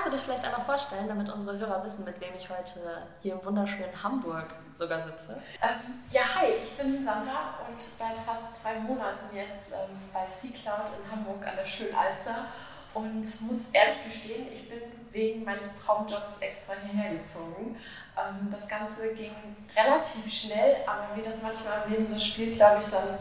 Magst du dich vielleicht einmal vorstellen, damit unsere Hörer wissen, mit wem ich heute hier im wunderschönen Hamburg sogar sitze? Ähm, ja, hi, ich bin Sandra und seit fast zwei Monaten jetzt ähm, bei C-Cloud in Hamburg an der schönen Alster und muss ehrlich gestehen, ich bin wegen meines Traumjobs extra hierher gezogen. Ähm, das Ganze ging relativ schnell, aber wie das manchmal im Leben so spielt, glaube ich, dann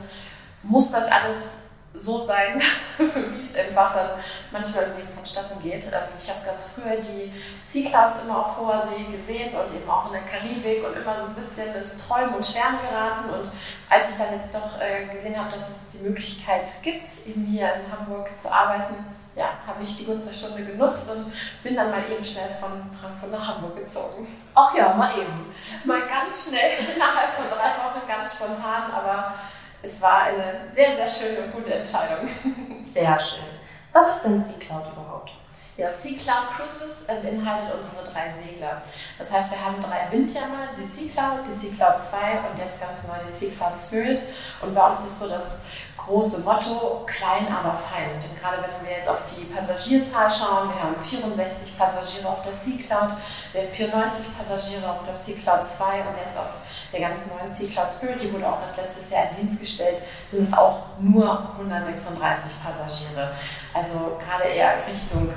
muss das alles so sein, wie es einfach dann manchmal im Leben vonstatten geht. Ähm, ich habe ganz früher die Sea Clouds immer auf hoher See gesehen und eben auch in der Karibik und immer so ein bisschen ins Träumen und Schwärmen geraten. Und als ich dann jetzt doch äh, gesehen habe, dass es die Möglichkeit gibt, eben hier in Hamburg zu arbeiten, ja, habe ich die Gunst der Stunde genutzt und bin dann mal eben schnell von Frankfurt nach Hamburg gezogen. Ach ja, mal eben. Mal ganz schnell, innerhalb von drei Wochen, ganz spontan, aber es war eine sehr, sehr schöne und gute Entscheidung. Sehr schön. Was ist denn Sea Cloud überhaupt? Ja, Sea Cloud Cruises äh, beinhaltet unsere drei Segler. Das heißt, wir haben drei Windjammer, die Sea Cloud, die Sea Cloud 2 und jetzt ganz neu die Sea Cloud Spirit. Und bei uns ist so das große Motto, klein aber fein. Denn gerade wenn wir jetzt auf die Passagierzahl schauen, wir haben 64 Passagiere auf der Sea Cloud, wir haben 94 Passagiere auf der Sea Cloud 2 und jetzt auf der ganz neuen Sea Cloud Spirit, die wurde auch erst letztes Jahr in Dienst gestellt, sind es auch nur 136 Passagiere. Also gerade eher Richtung,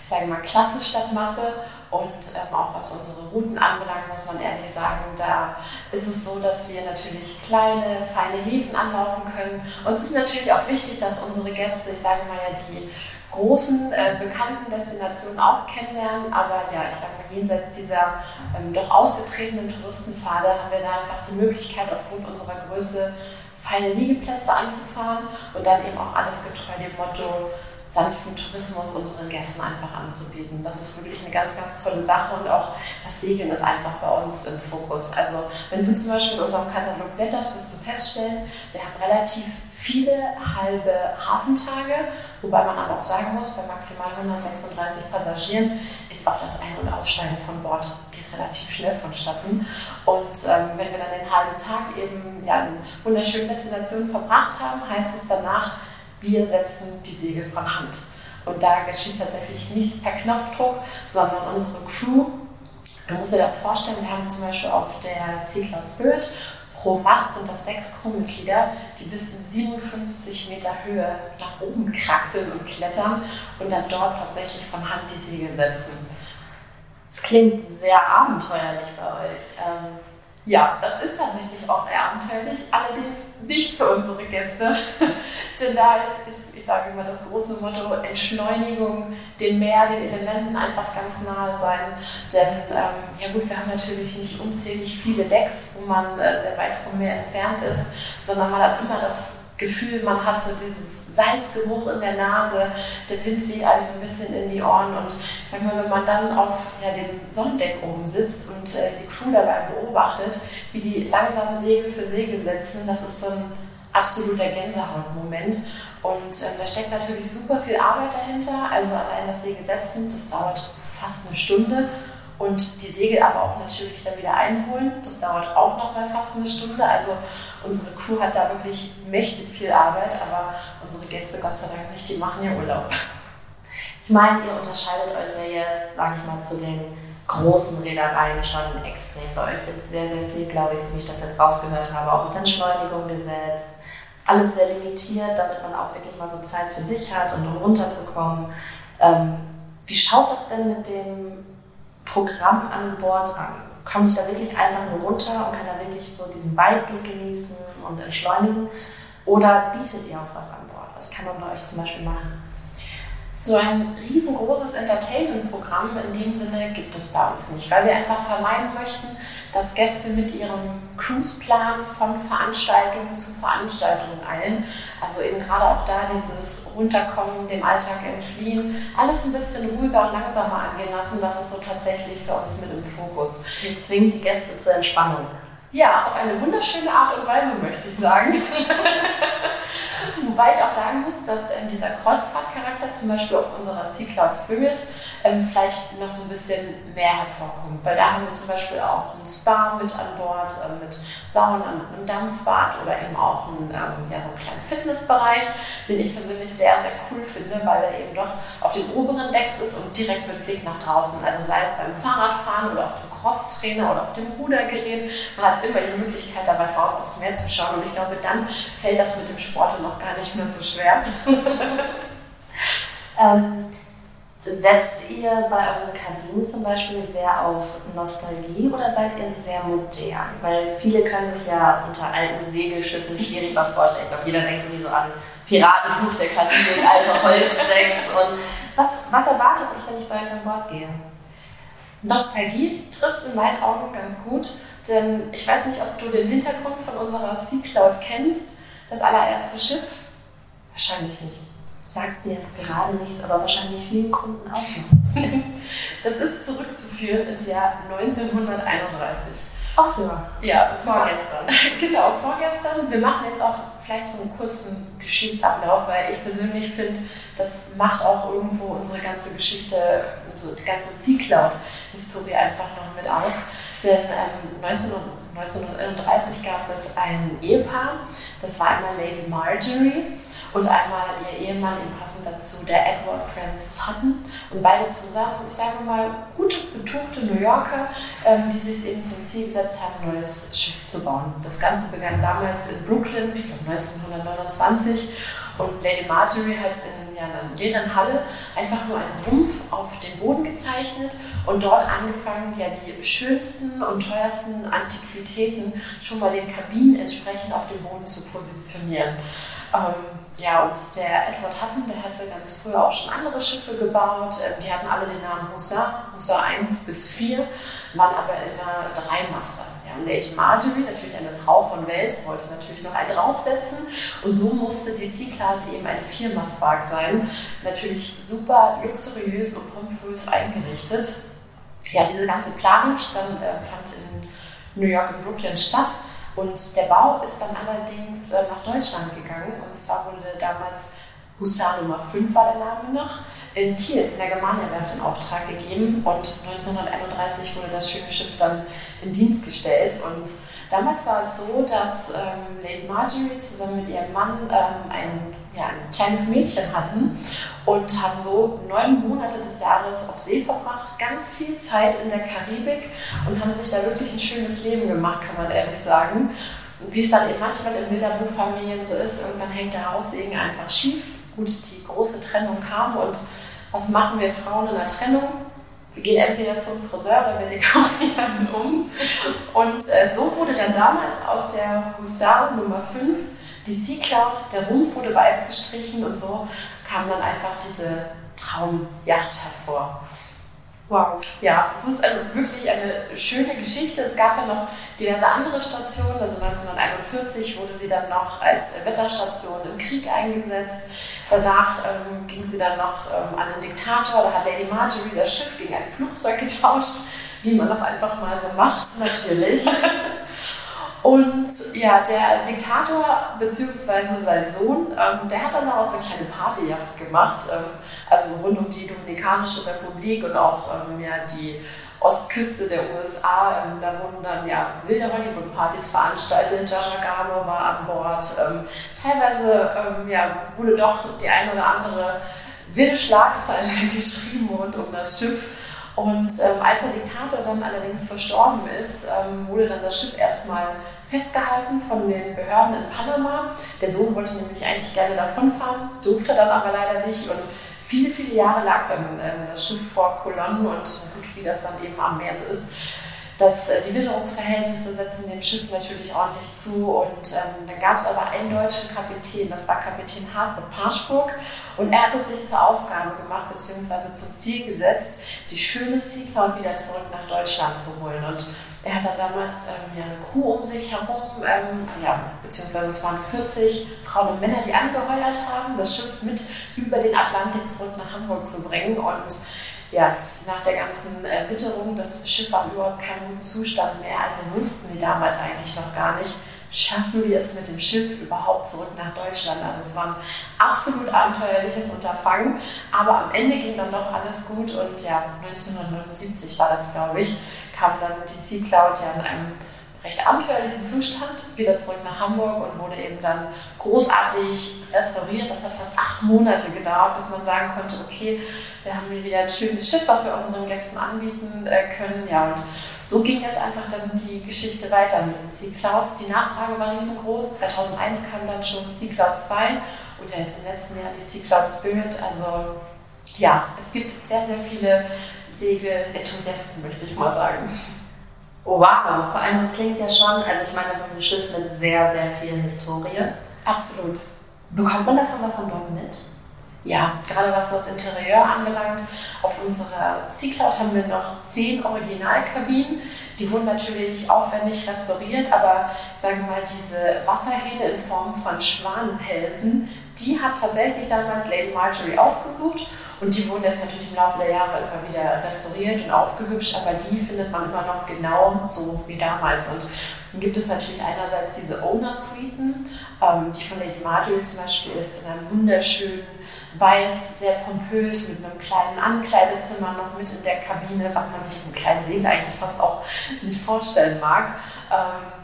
ich sage mal, Klasse statt Masse. Und ähm, auch was unsere Routen anbelangt, muss man ehrlich sagen, da ist es so, dass wir natürlich kleine, feine Häfen anlaufen können. Und es ist natürlich auch wichtig, dass unsere Gäste, ich sage mal ja, die großen, äh, bekannten Destinationen auch kennenlernen. Aber ja, ich sage mal, jenseits dieser ähm, doch ausgetretenen Touristenpfade haben wir da einfach die Möglichkeit, aufgrund unserer Größe feine Liegeplätze anzufahren und dann eben auch alles getreu dem Motto, sanften Tourismus unseren Gästen einfach anzubieten. Das ist wirklich eine ganz, ganz tolle Sache und auch das Segeln ist einfach bei uns im Fokus. Also wenn du zum Beispiel in unserem Katalog blätterst, wirst du feststellen, wir haben relativ viele halbe Hafentage, wobei man aber auch sagen muss, bei maximal 136 Passagieren ist auch das Ein- und Aussteigen von Bord geht relativ schnell vonstatten. Und ähm, wenn wir dann den halben Tag eben ja, in wunderschönen Destinationen verbracht haben, heißt es danach, wir setzen die Segel von Hand. Und da geschieht tatsächlich nichts per Knopfdruck, sondern unsere Crew, du musst dir das vorstellen, wir haben zum Beispiel auf der Sea Cloud Spirit pro Mast sind das sechs Crewmitglieder, die bis in 57 Meter Höhe nach oben kraxeln und klettern und dann dort tatsächlich von Hand die Segel setzen. Es klingt sehr abenteuerlich bei euch. Ähm ja, das ist tatsächlich auch abenteuerlich, allerdings nicht für unsere Gäste. Denn da ist, ist, ich sage immer, das große Motto Entschleunigung, dem Meer, den Elementen einfach ganz nahe sein. Denn, ähm, ja gut, wir haben natürlich nicht unzählig viele Decks, wo man äh, sehr weit vom Meer entfernt ist, sondern man hat immer das Gefühl, man hat so dieses Salzgeruch in der Nase, der Wind weht einem so ein bisschen in die Ohren und sag mal, wenn man dann auf ja, dem Sonnendeck oben sitzt und äh, die Crew dabei beobachtet, wie die langsam Segel für Segel setzen, das ist so ein absoluter Gänsehautmoment. Und äh, da steckt natürlich super viel Arbeit dahinter. Also allein das Segel setzen, das dauert fast eine Stunde und die Segel aber auch natürlich dann wieder einholen. Das dauert auch noch mal fast eine Stunde. Also unsere Crew hat da wirklich mächtig viel Arbeit, aber unsere Gäste Gott sei Dank nicht, die machen ja Urlaub. Ich meine, ihr unterscheidet euch ja jetzt, sage ich mal, zu den großen Reedereien schon extrem. Bei euch wird sehr, sehr viel, glaube ich, so wie ich das jetzt rausgehört habe, auch auf Entschleunigung gesetzt. Alles sehr limitiert, damit man auch wirklich mal so Zeit für sich hat und um runterzukommen. Ähm, wie schaut das denn mit dem Programm an Bord an? Komme ich da wirklich einfach nur runter und kann da wirklich so diesen Weitblick genießen und entschleunigen? Oder bietet ihr auch was an Bord? Was kann man bei euch zum Beispiel machen? So ein riesengroßes Entertainment-Programm in dem Sinne gibt es bei uns nicht, weil wir einfach vermeiden möchten, dass Gäste mit ihrem Cruise-Plan von Veranstaltung zu Veranstaltung eilen. Also eben gerade auch da dieses Runterkommen, dem Alltag entfliehen, alles ein bisschen ruhiger und langsamer angehen lassen, das ist so tatsächlich für uns mit im Fokus. Wir zwingen die Gäste zur Entspannung. Ja, auf eine wunderschöne Art und Weise möchte ich sagen. Wobei ich auch sagen muss, dass ähm, dieser Kreuzfahrtcharakter zum Beispiel auf unserer Sea Cloud Spirit ähm, vielleicht noch so ein bisschen mehr hervorkommt. Weil da haben wir zum Beispiel auch ein Spa mit an Bord, äh, mit Sauna, mit einem Dampfbad oder eben auch einen, ähm, ja, so einen kleinen Fitnessbereich, den ich persönlich sehr, sehr cool finde, weil er eben doch auf den oberen Decks ist und direkt mit Blick nach draußen. Also sei es beim Fahrradfahren oder auf dem Crosstrainer oder auf dem Rudergerät. Man hat immer die Möglichkeit, dabei raus aufs Meer zu schauen. Und ich glaube, dann fällt das mit dem Sport noch gar nicht mehr so schwer. ähm, setzt ihr bei euren Kabinen zum Beispiel sehr auf Nostalgie oder seid ihr sehr modern? Weil viele können sich ja unter alten Segelschiffen schwierig was vorstellen. Ich glaube, jeder denkt irgendwie so an Piratenfluch der Karibik, alte Holzdecks und was, was erwartet mich, wenn ich bei euch an Bord gehe? Nostalgie trifft es in meinen Augen ganz gut, denn ich weiß nicht, ob du den Hintergrund von unserer Sea Cloud kennst, das allererste Schiff. Wahrscheinlich nicht. Sagt mir jetzt gerade nichts, aber wahrscheinlich vielen Kunden auch noch. das ist zurückzuführen ins Jahr 1931. Ach ja. Ja, vorgestern. genau, vorgestern. Wir machen jetzt auch vielleicht so einen kurzen Geschichtsablauf, weil ich persönlich finde, das macht auch irgendwo unsere ganze Geschichte, unsere ganze Sea Cloud-Historie einfach noch mit aus. Denn ähm, 19, 1931 gab es ein Ehepaar, das war einmal Lady Marjorie und einmal ihr Ehemann, ihm passend dazu, der Edward Francis Hutton. Und beide zusammen, ich sage mal, gute, betuchte New Yorker, ähm, die sich eben zum Ziel gesetzt haben, ein neues Schiff zu bauen. Das Ganze begann damals in Brooklyn, ich glaube 1929. Und Lady Marjorie hat in ja, einer leeren Halle einfach nur einen Rumpf auf den Boden gezeichnet und dort angefangen, ja, die schönsten und teuersten Antiquitäten schon mal den Kabinen entsprechend auf dem Boden zu positionieren. Ähm, ja, und der Edward Hutton, der hatte ganz früher auch schon andere Schiffe gebaut. Ähm, die hatten alle den Namen Hussar, Hussar 1 bis 4, waren aber immer Dreimaster. Ja, Lady Marjorie, natürlich eine Frau von Welt, wollte natürlich noch einen draufsetzen. Und so musste die Sea Cloud eben ein Viermastbark sein. Natürlich super luxuriös und pompös eingerichtet. Ja, diese ganze Planung stand, äh, fand in New York und Brooklyn statt. Und der Bau ist dann allerdings äh, nach Deutschland gegangen. Und zwar wurde damals Hussar Nummer 5 war der Name noch, in Kiel in der Germania-Werft in Auftrag gegeben. Und 1931 wurde das schöne Schiff dann in Dienst gestellt. Und damals war es so, dass ähm, Lady Marjorie zusammen mit ihrem Mann ähm, ein, ja, ein kleines Mädchen hatten und haben so neun Monate des Jahres auf See verbracht, ganz viel Zeit in der Karibik und haben sich da wirklich ein schönes Leben gemacht, kann man ehrlich sagen. wie es dann eben manchmal in Bilderbuchfamilien so ist, irgendwann hängt der Haussegen einfach schief. Gut, die große Trennung kam und was machen wir Frauen in der Trennung? Wir gehen entweder zum Friseur oder wir dekorieren um. Und äh, so wurde dann damals aus der Hussar Nummer 5 die Sea Cloud, der Rumpf wurde weiß gestrichen und so kam dann einfach diese Traumjacht hervor. Wow. Ja, es ist eine, wirklich eine schöne Geschichte. Es gab dann noch diverse andere Stationen. Also 1941 wurde sie dann noch als Wetterstation im Krieg eingesetzt. Danach ähm, ging sie dann noch ähm, an den Diktator. Da hat Lady Marjorie das Schiff gegen ein Flugzeug getauscht, wie man das einfach mal so macht, natürlich. Und ja, der Diktator bzw. sein Sohn, ähm, der hat dann daraus eine kleine Partyjacht gemacht, ähm, also rund um die Dominikanische Republik und auch ähm, ja, die Ostküste der USA. Ähm, da wurden dann ja wilde Hollywood-Partys veranstaltet. Jaja Garmo war an Bord. Ähm, teilweise ähm, ja, wurde doch die eine oder andere wilde Schlagzeile geschrieben rund um das Schiff. Und ähm, als der Diktator dann allerdings verstorben ist, ähm, wurde dann das Schiff erstmal festgehalten von den Behörden in Panama. Der Sohn wollte nämlich eigentlich gerne davonfahren, durfte dann aber leider nicht. Und viele, viele Jahre lag dann ähm, das Schiff vor Kolonnen und gut, wie das dann eben am Meer ist, das, äh, die Witterungsverhältnisse setzen dem Schiff natürlich ordentlich zu. Und ähm, dann gab es aber einen deutschen Kapitän, das war Kapitän Hartmut Parschburg. Und er hat es sich zur Aufgabe gemacht, beziehungsweise zum Ziel gesetzt, die schöne Sea Cloud wieder zurück nach Deutschland zu holen. Und er hat dann damals ähm, ja, eine Crew um sich herum, ähm, ja, beziehungsweise es waren 40 Frauen und Männer, die angeheuert haben, das Schiff mit über den Atlantik zurück nach Hamburg zu bringen. Und ja, nach der ganzen äh, Witterung, das Schiff war überhaupt kein guten Zustand mehr. Also wussten sie damals eigentlich noch gar nicht, schaffen wir es mit dem Schiff überhaupt zurück nach Deutschland. Also es war ein absolut abenteuerliches Unterfangen, aber am Ende ging dann doch alles gut und ja, 1979 war das, glaube ich, kam dann die Sea Cloud ja in einem recht abenteuerlichen Zustand wieder zurück nach Hamburg und wurde eben dann großartig restauriert. Das hat fast acht Monate gedauert, bis man sagen konnte, okay, wir haben hier wieder ein schönes Schiff, was wir unseren Gästen anbieten äh, können. Ja, und so ging jetzt einfach dann die Geschichte weiter mit den Sea Clouds. Die Nachfrage war riesengroß. 2001 kam dann schon Sea Cloud 2 und ja jetzt im letzten Jahr die Sea Cloud Spirit. Also ja, es gibt sehr, sehr viele Segel-Enthusiasten, möchte ich mal sagen. Oh, wow, vor allem das klingt ja schon, also ich meine, das ist ein Schiff mit sehr, sehr viel Historie. Absolut. Bekommt man davon was an Bord mit? Ja, gerade was das Interieur anbelangt. Auf unserer Sea Cloud haben wir noch zehn Originalkabinen. Die wurden natürlich aufwendig restauriert, aber sagen wir mal, diese Wasserhähne in Form von Schwanenhälsen, die hat tatsächlich damals Lady Marjorie ausgesucht und die wurden jetzt natürlich im Laufe der Jahre immer wieder restauriert und aufgehübscht, aber die findet man immer noch genau so wie damals. Und dann gibt es natürlich einerseits diese Owner-Suiten, ähm, die von Lady Marjorie zum Beispiel ist, in einem wunderschönen Weiß, sehr pompös, mit einem kleinen Ankleidezimmer noch mit in der Kabine, was man sich auf einem kleinen Segel eigentlich fast auch nicht vorstellen mag. Ähm,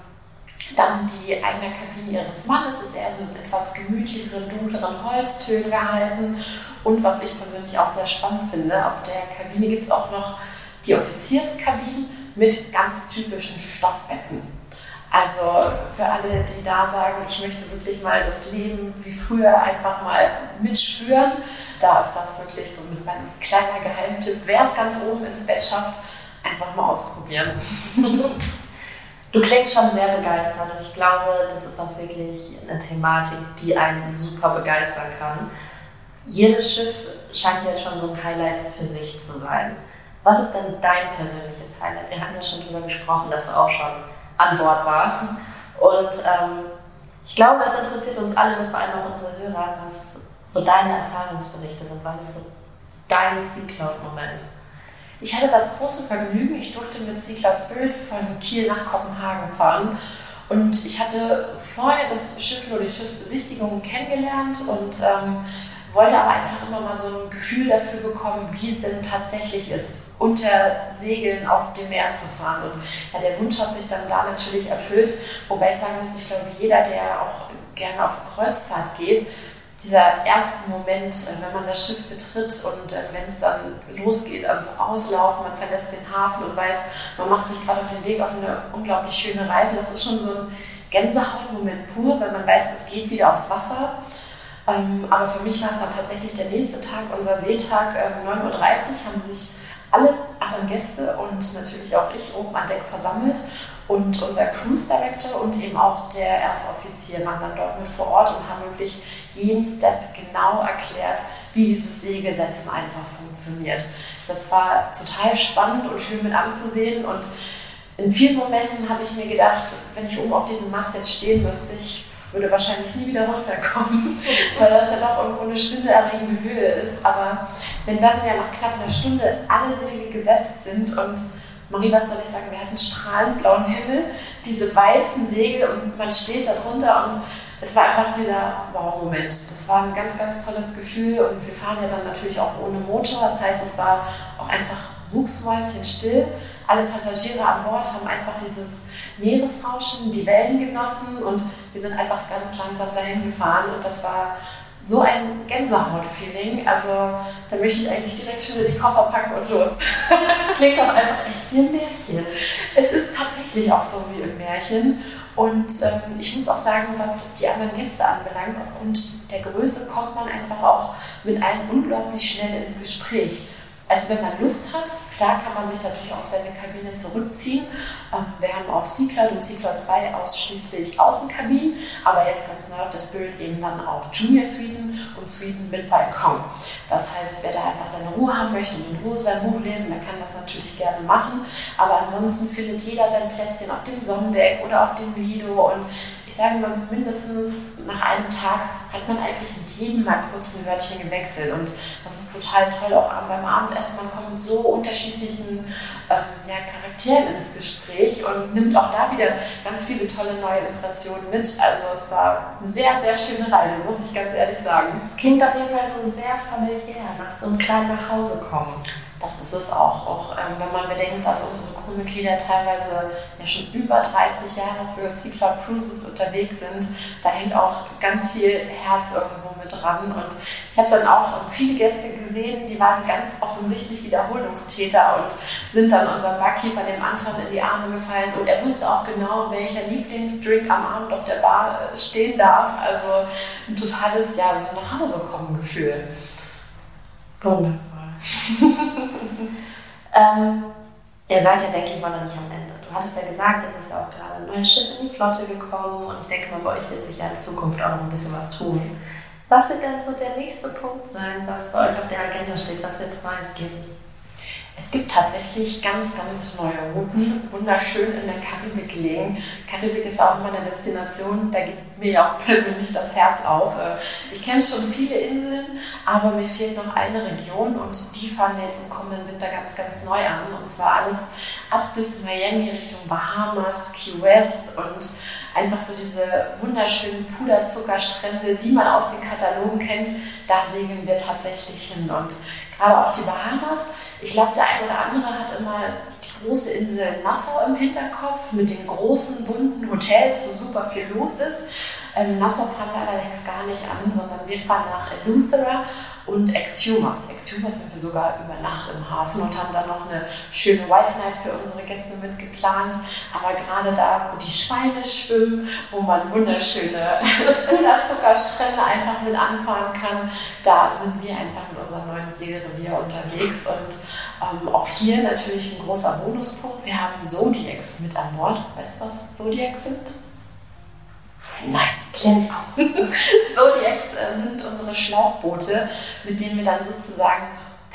dann die eigene Kabine ihres Mannes ist eher so in etwas gemütlicheren, dunkleren Holztönen gehalten. Und was ich persönlich auch sehr spannend finde, auf der Kabine gibt es auch noch die Offizierskabinen mit ganz typischen Stockbetten. Also für alle, die da sagen, ich möchte wirklich mal das Leben wie früher einfach mal mitspüren, da ist das wirklich so mit meinem kleiner Geheimtipp. Wer es ganz oben ins Bett schafft, einfach mal ausprobieren. Du klingst schon sehr begeistert und ich glaube, das ist auch wirklich eine Thematik, die einen super begeistern kann. Jedes Schiff scheint jetzt schon so ein Highlight für sich zu sein. Was ist denn dein persönliches Highlight? Wir hatten ja schon darüber gesprochen, dass du auch schon an Bord warst. Und ähm, ich glaube, das interessiert uns alle und vor allem auch unsere Hörer, was so deine Erfahrungsberichte sind. Was ist so dein Sea Cloud-Moment? Ich hatte das große Vergnügen, ich durfte mit Spirit von Kiel nach Kopenhagen fahren. Und ich hatte vorher das Schiff nur durch Schiffsbesichtigungen kennengelernt und ähm, wollte aber einfach immer mal so ein Gefühl dafür bekommen, wie es denn tatsächlich ist, unter Segeln auf dem Meer zu fahren. Und ja, der Wunsch hat sich dann da natürlich erfüllt, wobei ich sagen muss, ich glaube, jeder, der auch gerne auf Kreuzfahrt geht, dieser erste Moment, äh, wenn man das Schiff betritt und äh, wenn es dann losgeht ans Auslaufen, man verlässt den Hafen und weiß, man macht sich gerade auf den Weg auf eine unglaublich schöne Reise, das ist schon so ein Gänsehautmoment pur, wenn man weiß, es geht wieder aufs Wasser. Ähm, aber für mich war es dann tatsächlich der nächste Tag, unser Seetag, 9.30 ähm, Uhr, haben sich alle anderen Gäste und natürlich auch ich oben an Deck versammelt und unser Cruise Director und eben auch der Erstoffizier waren dann dort mit vor Ort und haben wirklich jeden Step genau erklärt, wie dieses Segelsetzen einfach funktioniert. Das war total spannend und schön mit anzusehen und in vielen Momenten habe ich mir gedacht, wenn ich oben auf diesem Mast jetzt stehen müsste, ich würde wahrscheinlich nie wieder runterkommen, weil das ja doch irgendwo eine schwindelerregende Höhe ist. Aber wenn dann ja nach knapp einer Stunde alle Segel gesetzt sind und Marie, was soll ich sagen, wir hatten strahlend blauen Himmel, diese weißen Segel und man steht da drunter und es war einfach dieser Wow-Moment. Das war ein ganz, ganz tolles Gefühl und wir fahren ja dann natürlich auch ohne Motor. Das heißt, es war auch einfach mucksmäuschen still. Alle Passagiere an Bord haben einfach dieses Meeresrauschen, die Wellen genossen und wir sind einfach ganz langsam dahin gefahren und das war so ein Gänsehaut-Feeling. Also da möchte ich eigentlich direkt schon wieder die Koffer packen und los. Es klingt auch einfach echt wie ein Märchen. Es ist tatsächlich auch so wie im Märchen. Und ähm, ich muss auch sagen, was die anderen Gäste anbelangt, aufgrund der Größe kommt man einfach auch mit allen unglaublich schnell ins Gespräch. Also wenn man Lust hat, Klar kann man sich natürlich auf seine Kabine zurückziehen. Ähm, wir haben auf C-Cloud und C-Cloud 2 ausschließlich Außenkabinen, aber jetzt ganz neu das Bild eben dann auch Junior Sweden und Sweden mit Balkon. Das heißt, wer da einfach seine Ruhe haben möchte und in Ruhe sein Buch lesen, der kann das natürlich gerne machen. Aber ansonsten findet jeder sein Plätzchen auf dem Sonnendeck oder auf dem Lido und ich sage mal so mindestens nach einem Tag hat man eigentlich mit jedem mal kurz ein Wörtchen gewechselt und das ist total toll auch beim Abendessen. Man kommt mit so unterschiedlichen ähm, ja, Charakteren ins Gespräch und nimmt auch da wieder ganz viele tolle neue Impressionen mit. Also es war eine sehr, sehr schöne Reise, muss ich ganz ehrlich sagen. Es klingt auf jeden Fall so sehr familiär, nach so einem kleinen Nachhausekommen. Das ist es auch, auch ähm, wenn man bedenkt, dass unsere Crewmitglieder teilweise ja schon über 30 Jahre für Sea Club Cruises unterwegs sind. Da hängt auch ganz viel Herz irgendwo mit dran. Und ich habe dann auch viele Gäste gesehen, die waren ganz offensichtlich Wiederholungstäter und sind dann unserem Barkeeper, dem Anton, in die Arme gefallen. Und er wusste auch genau, welcher Lieblingsdrink am Abend auf der Bar äh, stehen darf. Also ein totales, ja, so nach Hause kommen Gefühl. Wundervoll. ähm, ihr seid ja, denke ich mal, noch nicht am Ende. Du hattest ja gesagt, jetzt ist ja auch gerade ein neues Schiff in die Flotte gekommen und ich denke mal, bei euch wird sich ja in Zukunft auch noch ein bisschen was tun. Was wird denn so der nächste Punkt sein, was bei euch auf der Agenda steht? Was wird es Neues geben? Es gibt tatsächlich ganz, ganz neue Routen, wunderschön in der Karibik gelegen. Karibik ist auch immer eine Destination, da geht mir ja auch persönlich das Herz auf. Äh, ich kenne schon viele Inseln, aber mir fehlt noch eine Region und die fahren wir jetzt im kommenden Winter ganz, ganz neu an. Und zwar alles ab bis Miami Richtung Bahamas, Key West und einfach so diese wunderschönen Puderzuckerstrände, die man aus den Katalogen kennt, da segeln wir tatsächlich hin. Und gerade auch die Bahamas. Ich glaube, der eine oder andere hat immer die große Insel Nassau im Hinterkopf mit den großen, bunten Hotels, wo super viel los ist. Ähm, Nassau fahren wir allerdings gar nicht an, sondern wir fahren nach Eleuthera und Exhumas. Exhumas sind wir sogar über Nacht im Hafen und haben dann noch eine schöne White Night für unsere Gäste mitgeplant. Aber gerade da, wo die Schweine schwimmen, wo man wunderschöne Puderzuckerstrände einfach mit anfahren kann, da sind wir einfach mit unserem neuen Segelrevier unterwegs und ähm, auch hier natürlich ein großer Bonuspunkt. Wir haben Zodiacs mit an Bord. Weißt du, was Zodiacs sind? Nein, kennt Zodiacs äh, sind unsere Schlauchboote, mit denen wir dann sozusagen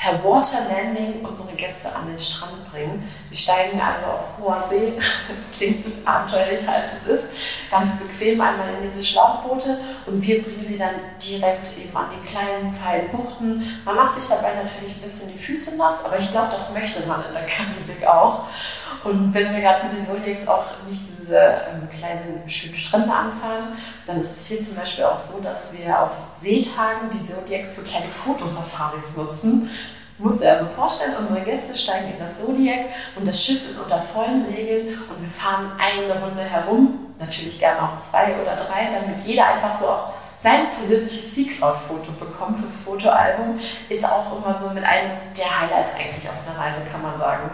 per Water Landing unsere Gäste an den Strand bringen. Wir steigen also auf hoher See, das klingt abenteuerlicher als es ist, ganz bequem einmal in diese Schlauchboote und wir bringen sie dann direkt eben an die kleinen, feinen Buchten. Man macht sich dabei natürlich ein bisschen die Füße nass, aber ich glaube, das möchte man in der Karibik auch. Und wenn wir gerade mit den Zodiacs auch nicht diese ähm, kleinen schönen Strände anfahren, dann ist es hier zum Beispiel auch so, dass wir auf Seetagen die Zodiacs für kleine Fotosafaris nutzen. Muss er also vorstellen, unsere Gäste steigen in das Zodiac und das Schiff ist unter vollen Segeln und wir fahren eine Runde herum, natürlich gerne auch zwei oder drei, damit jeder einfach so auch sein persönliches Sea Cloud-Foto bekommt fürs Fotoalbum, ist auch immer so mit eines der Highlights eigentlich auf einer Reise, kann man sagen.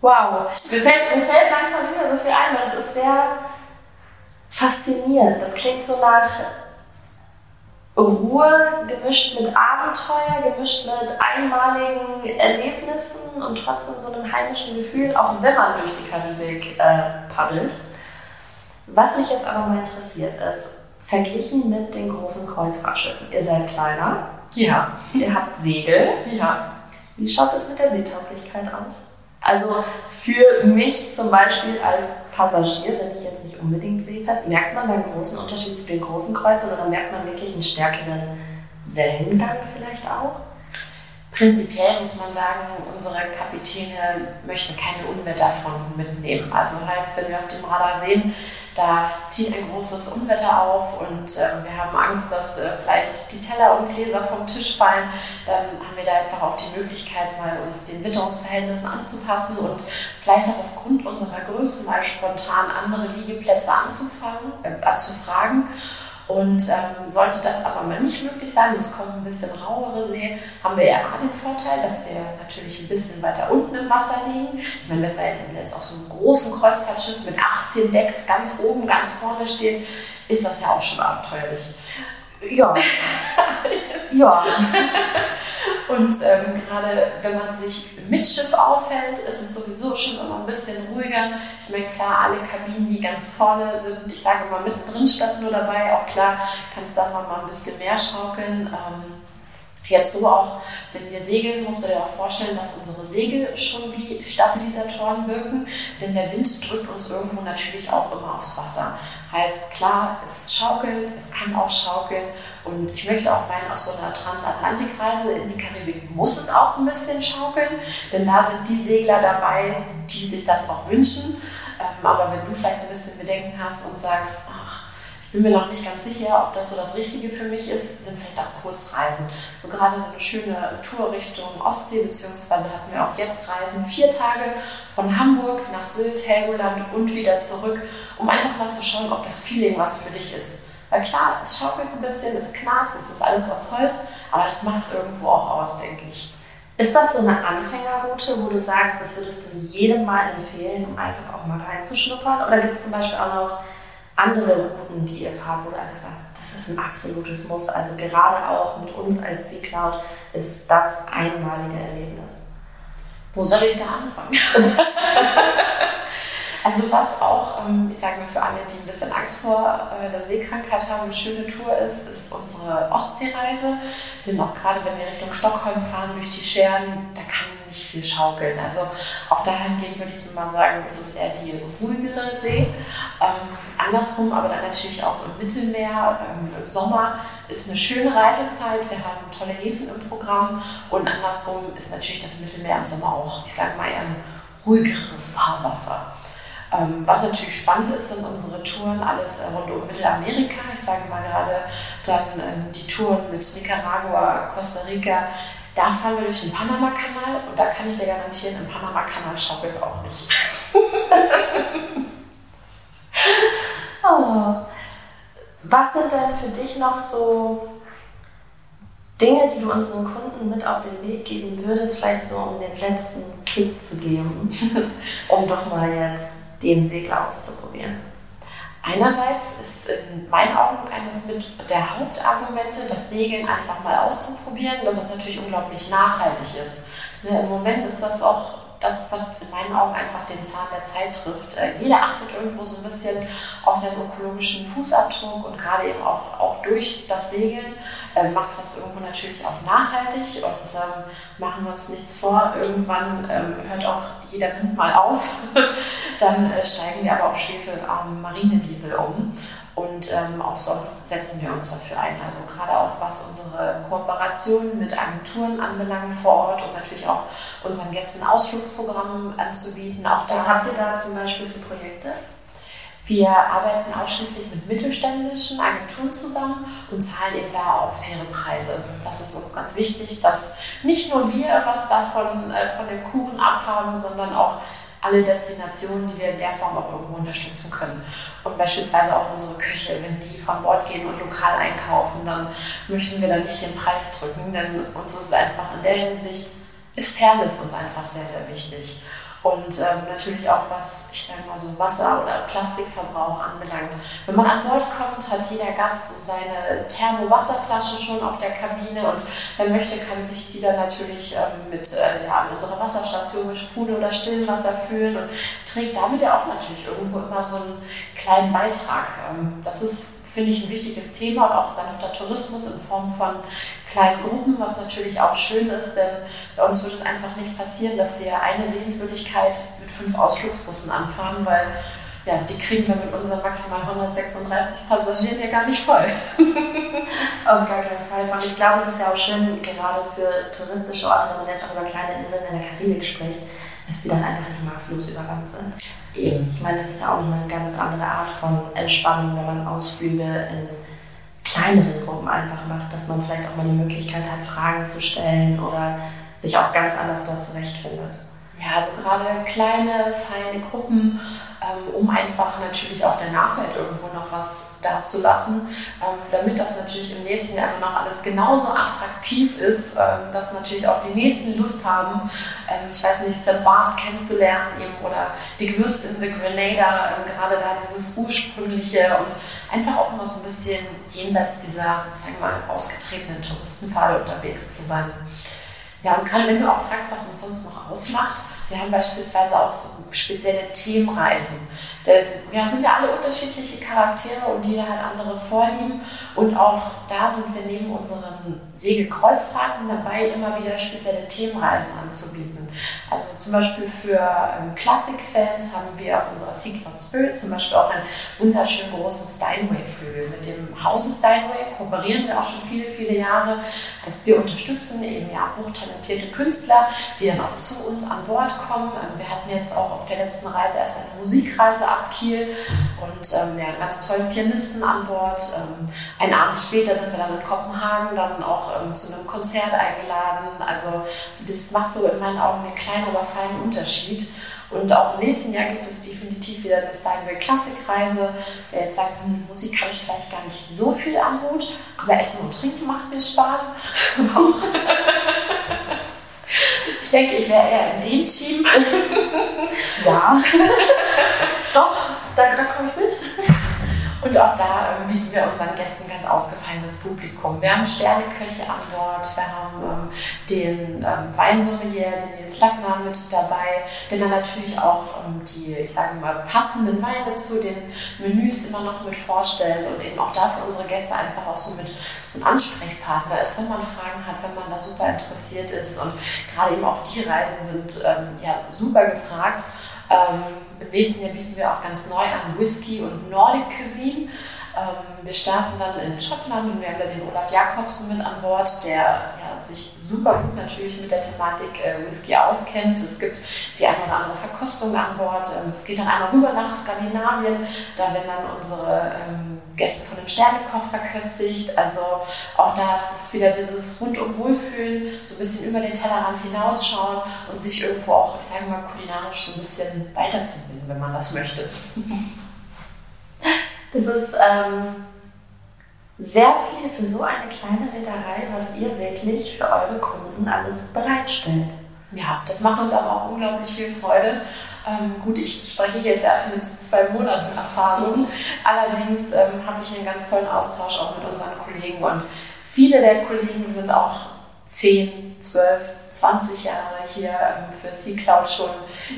Wow, mir fällt, mir fällt langsam nicht mehr so viel ein, weil es ist sehr faszinierend. Das klingt so nach Ruhe gemischt mit Abenteuer, gemischt mit einmaligen Erlebnissen und trotzdem so einem heimischen Gefühl, auch wenn man durch die Karibik äh, paddelt. Was mich jetzt aber mal interessiert ist, verglichen mit den großen Kreuzfahrtschiffen. Ihr seid kleiner. Ja. Ihr habt Segel. Ja. Wie schaut es mit der Seetauglichkeit aus? Also für mich zum Beispiel als Passagier, wenn ich jetzt nicht unbedingt seefest, merkt man einen großen Unterschied zu den großen Kreuzern oder merkt man wirklich einen stärkeren Wellengang vielleicht auch? Prinzipiell muss man sagen, unsere Kapitäne möchten keine Unwetterfronten mitnehmen. Also heißt, wenn wir auf dem Radar sehen, da zieht ein großes Unwetter auf und äh, wir haben Angst, dass äh, vielleicht die Teller und Gläser vom Tisch fallen, dann haben wir da einfach auch die Möglichkeit, mal uns den Witterungsverhältnissen anzupassen und vielleicht auch aufgrund unserer Größe mal spontan andere Liegeplätze anzufangen, äh, anzufragen. Und ähm, sollte das aber mal nicht möglich sein, es kommt ein bisschen rauere See, haben wir ja den Vorteil, dass wir natürlich ein bisschen weiter unten im Wasser liegen. Ich meine, wenn man jetzt auf so einem großen Kreuzfahrtschiff mit 18 Decks ganz oben, ganz vorne steht, ist das ja auch schon abenteuerlich. Ja. ja. Und ähm, gerade wenn man sich mit Schiff aufhält, ist es sowieso schon immer ein bisschen ruhiger. Ich meine, klar, alle Kabinen, die ganz vorne sind, ich sage mal mittendrin statt nur dabei, auch klar, kann es dann mal ein bisschen mehr schaukeln. Ähm, Jetzt so auch, wenn wir segeln, musst du dir auch vorstellen, dass unsere Segel schon wie Stabilisatoren wirken, denn der Wind drückt uns irgendwo natürlich auch immer aufs Wasser. Heißt, klar, es schaukelt, es kann auch schaukeln und ich möchte auch meinen, auf so einer Transatlantikreise in die Karibik muss es auch ein bisschen schaukeln, denn da sind die Segler dabei, die sich das auch wünschen. Ähm, aber wenn du vielleicht ein bisschen Bedenken hast und sagst, bin mir noch nicht ganz sicher, ob das so das Richtige für mich ist, sind vielleicht auch Kurzreisen. So gerade so eine schöne Tour Richtung Ostsee, beziehungsweise hatten wir auch jetzt Reisen, vier Tage von Hamburg nach Sylt, Helgoland und wieder zurück, um einfach mal zu schauen, ob das Feeling was für dich ist. Weil klar, es schaukelt ein bisschen, es knarzt, es ist alles aus Holz, aber das macht es irgendwo auch aus, denke ich. Ist das so eine Anfängerroute, wo du sagst, das würdest du jedem mal empfehlen, um einfach auch mal reinzuschnuppern? Oder gibt es zum Beispiel auch noch andere Routen, die ihr fahrt, wo du einfach sagst, das ist ein absolutes Muss. Also gerade auch mit uns als Sea Cloud ist es das einmalige Erlebnis. Wo soll ich da anfangen? also was auch, ähm, ich sage mal für alle, die ein bisschen Angst vor äh, der Seekrankheit haben, eine schöne Tour ist, ist unsere Ostseereise. Denn auch gerade wenn wir Richtung Stockholm fahren, durch die Scheren, da kann nicht viel schaukeln. Also auch dahingehend würde ich mal sagen, ist es eher die ruhigere See. Ähm, andersrum, aber dann natürlich auch im Mittelmeer, ähm, im Sommer ist eine schöne Reisezeit. Wir haben tolle Häfen im Programm und andersrum ist natürlich das Mittelmeer im Sommer auch, ich sage mal, eher ein ruhigeres Fahrwasser. Ähm, was natürlich spannend ist, sind unsere Touren alles äh, rund um Mittelamerika. Ich sage mal gerade dann ähm, die Touren mit Nicaragua, Costa Rica, da fahren wir durch den Panama-Kanal und da kann ich dir garantieren, im Panama-Kanal schaukelt auch nicht. oh. Was sind denn für dich noch so Dinge, die du unseren Kunden mit auf den Weg geben würdest, vielleicht so um den letzten Kick zu geben, um doch mal jetzt den Segler auszuprobieren? Einerseits ist in meinen Augen eines mit der Hauptargumente, das Segeln einfach mal auszuprobieren, dass es natürlich unglaublich nachhaltig ist. Ne, Im Moment ist das auch das, was in meinen Augen einfach den Zahn der Zeit trifft. Äh, jeder achtet irgendwo so ein bisschen auf seinen ökologischen Fußabdruck und gerade eben auch, auch durch das Segeln äh, macht es das irgendwo natürlich auch nachhaltig und ähm, machen wir uns nichts vor. Irgendwann ähm, hört auch jeder Wind mal auf. Dann äh, steigen wir aber auf schwefelarmen Marinediesel um. Und ähm, auch sonst setzen wir uns dafür ein. Also gerade auch was unsere Kooperationen mit Agenturen anbelangt vor Ort und natürlich auch unseren Gästen Ausflugsprogrammen anzubieten. Auch da was habt ihr da zum Beispiel für Projekte? Wir arbeiten ausschließlich mit mittelständischen Agenturen zusammen und zahlen eben da auch faire Preise. Das ist uns ganz wichtig, dass nicht nur wir was davon äh, von dem Kuchen abhaben, sondern auch alle Destinationen, die wir in der Form auch irgendwo unterstützen können. Und beispielsweise auch unsere Küche, wenn die von Bord gehen und lokal einkaufen, dann möchten wir da nicht den Preis drücken, denn uns ist einfach in der Hinsicht, ist Fairness uns einfach sehr, sehr wichtig. Und ähm, natürlich auch was, ich sage mal so Wasser- oder Plastikverbrauch anbelangt. Wenn man an Bord kommt, hat jeder Gast seine Thermo-Wasserflasche schon auf der Kabine und wer möchte, kann sich die dann natürlich ähm, mit äh, ja, an unserer Wasserstation mit Sprudel- oder Stillwasser füllen und trägt damit ja auch natürlich irgendwo immer so einen kleinen Beitrag. Ähm, das ist finde ich ein wichtiges Thema und auch sanfter Tourismus in Form von kleinen Gruppen, was natürlich auch schön ist, denn bei uns würde es einfach nicht passieren, dass wir eine Sehenswürdigkeit mit fünf Ausflugsbussen anfahren, weil ja, die kriegen wir mit unseren maximal 136 Passagieren ja gar nicht voll. Auf gar keinen Fall. Und ich glaube, es ist ja auch schön, gerade für touristische Orte, wenn man jetzt auch über kleine Inseln in der Karibik spricht, dass die dann einfach nicht maßlos überrannt sind. Eben. Ich meine, das ist ja auch immer eine ganz andere Art von Entspannung, wenn man Ausflüge in kleineren Gruppen einfach macht, dass man vielleicht auch mal die Möglichkeit hat, Fragen zu stellen oder sich auch ganz anders dort zurechtfindet. Ja, also gerade kleine, feine Gruppen, ähm, um einfach natürlich auch der Nachwelt irgendwo noch was dazulassen, ähm, damit das natürlich im nächsten Jahr immer noch alles genauso attraktiv ist, ähm, dass natürlich auch die Nächsten Lust haben, ähm, ich weiß nicht, St. Barth kennenzulernen eben oder die Gewürzinsel Grenada, ähm, gerade da dieses ursprüngliche und einfach auch immer so ein bisschen jenseits dieser, sagen wir mal, ausgetretenen Touristenpfade unterwegs zu sein. Ja, und gerade wenn du auch fragst, was uns sonst noch ausmacht, wir haben beispielsweise auch so spezielle Themenreisen. Denn wir sind ja alle unterschiedliche Charaktere und jeder hat andere Vorlieben. Und auch da sind wir neben unseren Segelkreuzfahrten dabei, immer wieder spezielle Themenreisen anzubieten. Also zum Beispiel für ähm, Klassikfans haben wir auf unserer Sea Cloud Spirit zum Beispiel auch ein wunderschön großes Steinway-Flügel. Mit dem Hause Steinway kooperieren wir auch schon viele, viele Jahre. Also wir unterstützen eben ja hochtalentierte Künstler, die dann auch zu uns an Bord kommen. Ähm, wir hatten jetzt auch auf der letzten Reise erst eine Musikreise ab Kiel und ähm, ja, einen ganz tollen Pianisten an Bord. Ähm, einen Abend später sind wir dann in Kopenhagen dann auch ähm, zu einem Konzert eingeladen. Also so, das macht so in meinen Augen einen kleinen, aber feinen Unterschied. Und auch im nächsten Jahr gibt es definitiv wieder eine Steinway Klassikreise. Wer jetzt sagt, hm, Musik habe ich vielleicht gar nicht so viel am Hut, aber Essen und Trinken macht mir Spaß. Ich denke, ich wäre eher in dem Team. ja. Doch, da, da komme ich mit. Und auch da ähm, bieten wir unseren Gästen ganz ausgefallenes Publikum. Wir haben Sterneköche an Bord, wir haben ähm, den ähm, Weinsommelier, den Nils Lackner mit dabei, der dann natürlich auch ähm, die, ich sage mal, passenden Weine zu den Menüs immer noch mit vorstellt und eben auch da für unsere Gäste einfach auch so mit so ein Ansprechpartner ist, wenn man Fragen hat, wenn man da super interessiert ist. Und gerade eben auch die Reisen sind ähm, ja super gefragt. Ähm, Im nächsten Jahr bieten wir auch ganz neu an Whisky und Nordic Cuisine. Ähm, wir starten dann in Schottland und wir haben da den Olaf Jakobsen mit an Bord, der ja, sich super gut natürlich mit der Thematik äh, Whisky auskennt. Es gibt die eine oder andere Verkostung an Bord. Ähm, es geht dann einmal rüber nach Skandinavien. Da werden dann unsere ähm, Gäste von dem Sternekoch verköstigt. Also auch da ist wieder dieses rundum Wohlfühlen, so ein bisschen über den Tellerrand hinausschauen und sich irgendwo auch, ich sage mal, kulinarisch so ein bisschen weiterzubilden, wenn man das möchte. Das ist ähm, sehr viel für so eine kleine Reederei, was ihr wirklich für eure Kunden alles bereitstellt. Ja, das macht uns aber auch unglaublich viel Freude. Ähm, gut, ich spreche jetzt erst mit zwei Monaten Erfahrung. Allerdings ähm, habe ich einen ganz tollen Austausch auch mit unseren Kollegen und viele der Kollegen sind auch 10, 12, 20 Jahre hier ähm, für Sea Cloud schon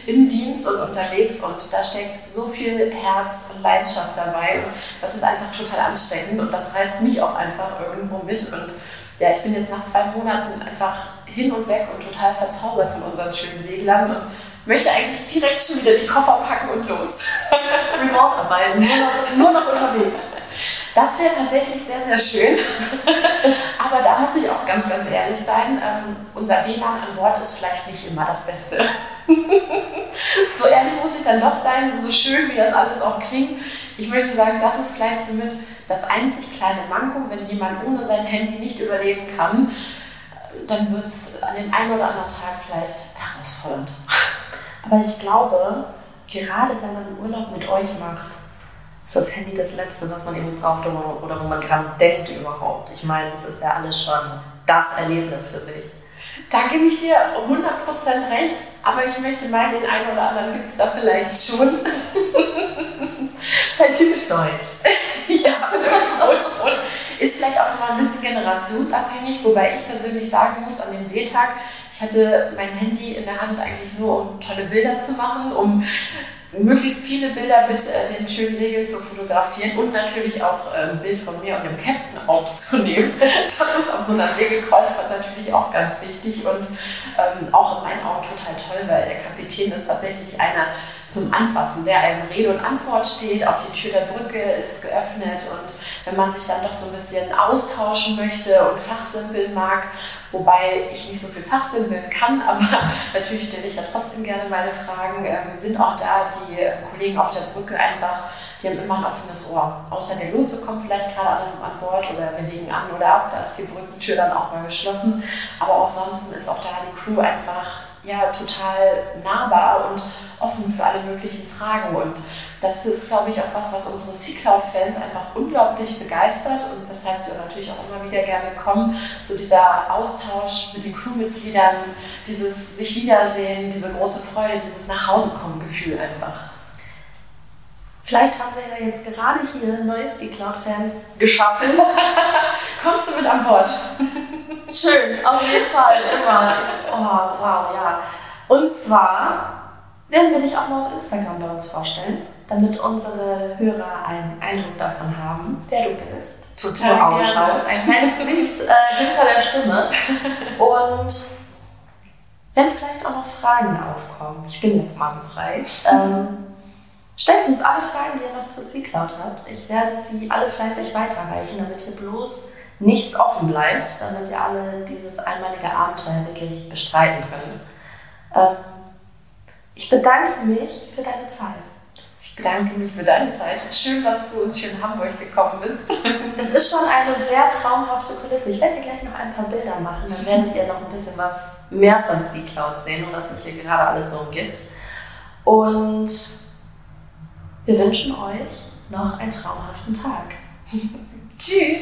im Dienst und unterwegs und da steckt so viel Herz und Leidenschaft dabei und das ist einfach total ansteckend und das reißt mich auch einfach irgendwo mit und ja, ich bin jetzt nach zwei Monaten einfach hin und weg und total verzaubert von unseren schönen Seglern und möchte eigentlich direkt schon wieder die Koffer packen und los. Remote arbeiten, nur noch, nur noch unterwegs. Das wäre tatsächlich sehr, sehr schön. Aber da muss ich auch ganz, ganz ehrlich sein, ähm, unser WLAN an Bord ist vielleicht nicht immer das Beste. so ehrlich muss ich dann doch sein, so schön wie das alles auch klingt. Ich möchte sagen, das ist vielleicht somit das einzig kleine Manko, wenn jemand ohne sein Handy nicht überleben kann, dann wird es an den einen oder anderen Tag vielleicht herausfordernd. Aber ich glaube, gerade wenn man Urlaub mit euch macht, ist das Handy das Letzte, was man irgendwie braucht oder wo man dran denkt überhaupt. Ich meine, das ist ja alles schon das Erlebnis für sich. Da gebe ich dir 100% recht, aber ich möchte meinen, den einen oder anderen gibt es da vielleicht schon. das ist halt typisch deutsch. ja, irgendwo schon. Ist vielleicht auch nochmal ein bisschen generationsabhängig, wobei ich persönlich sagen muss, an dem Seetag, ich hatte mein Handy in der Hand eigentlich nur, um tolle Bilder zu machen, um möglichst viele Bilder mit äh, den schönen Segeln zu fotografieren und natürlich auch äh, ein Bild von mir und dem Captain aufzunehmen. das ist auf so einer Segelkreuzfahrt natürlich auch ganz wichtig und ähm, auch in meinen Augen total toll, weil der Kapitän ist tatsächlich einer zum Anfassen, der einem Rede und Antwort steht. Auch die Tür der Brücke ist geöffnet und wenn man sich dann doch so ein bisschen austauschen möchte und fachsimpeln mag, wobei ich nicht so viel fachsimpeln kann, aber natürlich stelle ich ja trotzdem gerne meine Fragen, ähm, sind auch da die äh, Kollegen auf der Brücke einfach, die haben immer ein offenes Ohr. Außer der Lotse kommt vielleicht gerade an, an Bord oder wir legen an oder ab, da ist die Brückentür dann auch mal geschlossen. Aber auch sonst ist auch da die Crew einfach ja, total nahbar und offen für alle möglichen Fragen. Und das ist, glaube ich, auch was, was unsere C-Cloud-Fans einfach unglaublich begeistert und weshalb sie natürlich auch immer wieder gerne kommen. So dieser Austausch mit den Crewmitgliedern, dieses sich wiedersehen, diese große Freude, dieses Nachhausekommen-Gefühl einfach. Vielleicht haben wir ja jetzt gerade hier neue C-Cloud-Fans geschaffen. Kommst du mit an Bord? Schön, auf jeden Fall, immer. Ich, oh, wow, ja. Und zwar werden wir dich auch mal auf Instagram bei uns vorstellen, damit unsere Hörer einen Eindruck davon haben, wer du bist, Total du ausschaust, ein kleines Gesicht äh, hinter der Stimme. Und wenn vielleicht auch noch Fragen aufkommen, ich bin jetzt mal so frei, ähm, stellt uns alle Fragen, die ihr noch zu C-Cloud habt. Ich werde sie alle fleißig weiterreichen, damit hier bloß nichts offen bleibt, damit ihr alle dieses einmalige Abenteuer wirklich bestreiten könnt. Ähm, ich bedanke mich für deine Zeit. Ich bedanke mich für deine Zeit. Schön, dass du ins schöne Hamburg gekommen bist. Das ist schon eine sehr traumhafte Kulisse. Ich werde dir gleich noch ein paar Bilder machen, dann werdet ihr noch ein bisschen was mehr von C-Cloud sehen und was mich hier gerade alles so umgibt. Und wir wünschen euch noch einen traumhaften Tag. Tschüss.